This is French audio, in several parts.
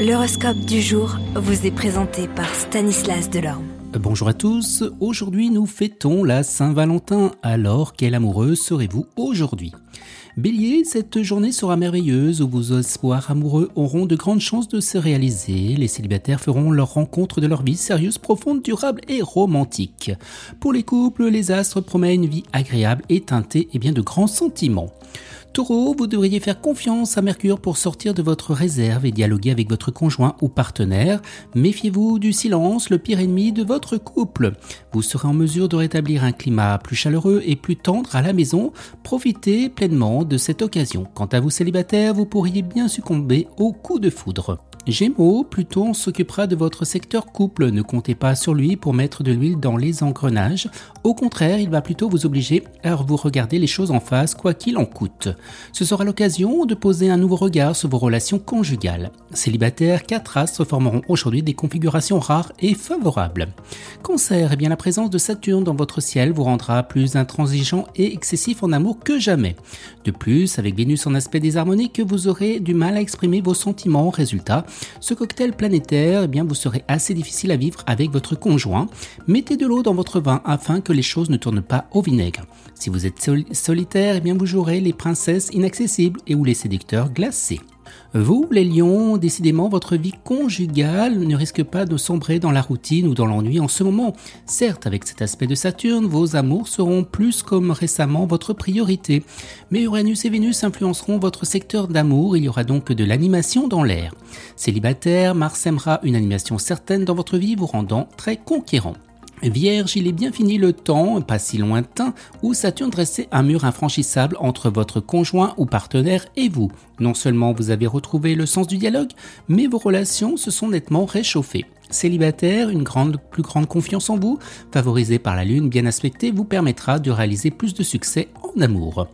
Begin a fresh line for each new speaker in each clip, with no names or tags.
L'horoscope du jour vous est présenté par Stanislas Delorme.
Bonjour à tous, aujourd'hui nous fêtons la Saint-Valentin, alors quel amoureux serez-vous aujourd'hui? Bélier, cette journée sera merveilleuse où vos espoirs amoureux auront de grandes chances de se réaliser. Les célibataires feront leur rencontre de leur vie sérieuse, profonde, durable et romantique. Pour les couples, les astres promettent une vie agréable et teintée et bien de grands sentiments. Taureau, vous devriez faire confiance à Mercure pour sortir de votre réserve et dialoguer avec votre conjoint ou partenaire. Méfiez-vous du silence, le pire ennemi de votre couple. Vous serez en mesure de rétablir un climat plus chaleureux et plus tendre à la maison. Profitez pleinement de cette occasion. Quant à vous célibataires, vous pourriez bien succomber au coup de foudre. Gémeaux, Pluton s'occupera de votre secteur couple. Ne comptez pas sur lui pour mettre de l'huile dans les engrenages. Au contraire, il va plutôt vous obliger à vous regarder les choses en face, quoi qu'il en coûte. Ce sera l'occasion de poser un nouveau regard sur vos relations conjugales. Célibataires, quatre astres formeront aujourd'hui des configurations rares et favorables. Cancer, eh bien la présence de Saturne dans votre ciel vous rendra plus intransigeant et excessif en amour que jamais. De plus, avec Vénus en aspect désharmonique, vous aurez du mal à exprimer vos sentiments. Résultat, ce cocktail planétaire, eh bien, vous serez assez difficile à vivre avec votre conjoint. Mettez de l'eau dans votre vin afin que les choses ne tournent pas au vinaigre. Si vous êtes solitaire, eh bien, vous jouerez les princesses inaccessibles et ou les séducteurs glacés. Vous, les lions, décidément, votre vie conjugale ne risque pas de sombrer dans la routine ou dans l'ennui en ce moment. Certes, avec cet aspect de Saturne, vos amours seront plus comme récemment votre priorité. Mais Uranus et Vénus influenceront votre secteur d'amour, il y aura donc de l'animation dans l'air. Célibataire, Mars aimera une animation certaine dans votre vie, vous rendant très conquérant. Vierge, il est bien fini le temps, pas si lointain, où Saturne dressait un mur infranchissable entre votre conjoint ou partenaire et vous. Non seulement vous avez retrouvé le sens du dialogue, mais vos relations se sont nettement réchauffées. Célibataire, une grande, plus grande confiance en vous, favorisée par la lune bien aspectée, vous permettra de réaliser plus de succès en amour.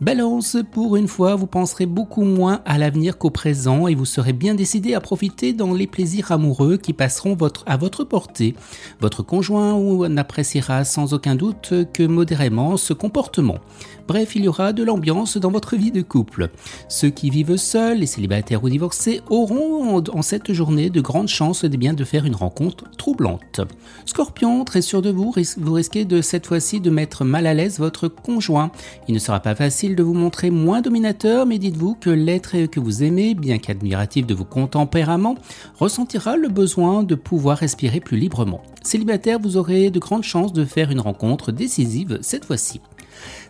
Balance, pour une fois, vous penserez beaucoup moins à l'avenir qu'au présent et vous serez bien décidé à profiter dans les plaisirs amoureux qui passeront votre, à votre portée. Votre conjoint n'appréciera sans aucun doute que modérément ce comportement. Bref, il y aura de l'ambiance dans votre vie de couple. Ceux qui vivent seuls, les célibataires ou divorcés, auront en, cette journée de grandes chances de bien de faire une rencontre troublante. Scorpion, très sûr de vous, vous risquez de cette fois-ci de mettre mal à l'aise votre conjoint. Il ne sera pas facile de vous montrer moins dominateur, mais dites-vous que l'être que vous aimez, bien qu'admiratif de vos tempéraments, ressentira le besoin de pouvoir respirer plus librement. Célibataire, vous aurez de grandes chances de faire une rencontre décisive cette fois-ci.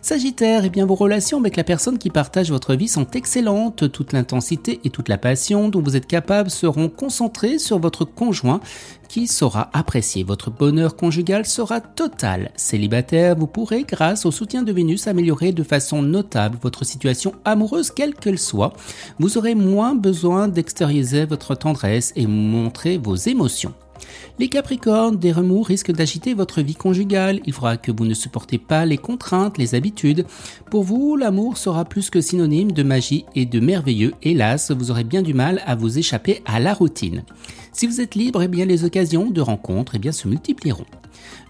Sagittaire, eh bien vos relations avec la personne qui partage votre vie sont excellentes. Toute l'intensité et toute la passion dont vous êtes capable seront concentrées sur votre conjoint qui saura apprécier. Votre bonheur conjugal sera total. Célibataire, vous pourrez, grâce au soutien de Vénus, améliorer de façon notable votre situation amoureuse, quelle qu'elle soit. Vous aurez moins besoin d'extérioriser votre tendresse et montrer vos émotions. Les Capricornes, des remous risquent d'agiter votre vie conjugale. Il faudra que vous ne supportez pas les contraintes, les habitudes. Pour vous, l'amour sera plus que synonyme de magie et de merveilleux. Hélas, vous aurez bien du mal à vous échapper à la routine. Si vous êtes libre, eh bien les occasions de rencontres eh se multiplieront.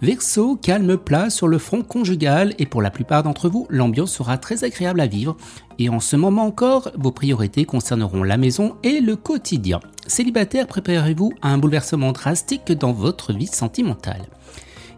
Verseau, calme plat sur le front conjugal et pour la plupart d'entre vous, l'ambiance sera très agréable à vivre. Et en ce moment encore, vos priorités concerneront la maison et le quotidien. Célibataire, préparez-vous à un bouleversement drastique dans votre vie sentimentale.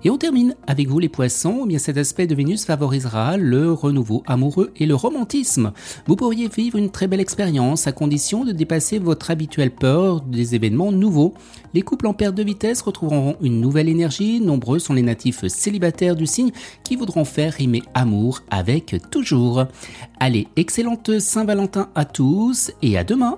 Et on termine avec vous les poissons, eh bien cet aspect de Vénus favorisera le renouveau amoureux et le romantisme. Vous pourriez vivre une très belle expérience à condition de dépasser votre habituelle peur des événements nouveaux. Les couples en perte de vitesse retrouveront une nouvelle énergie, nombreux sont les natifs célibataires du signe qui voudront faire rimer amour avec toujours. Allez, excellente Saint-Valentin à tous et à demain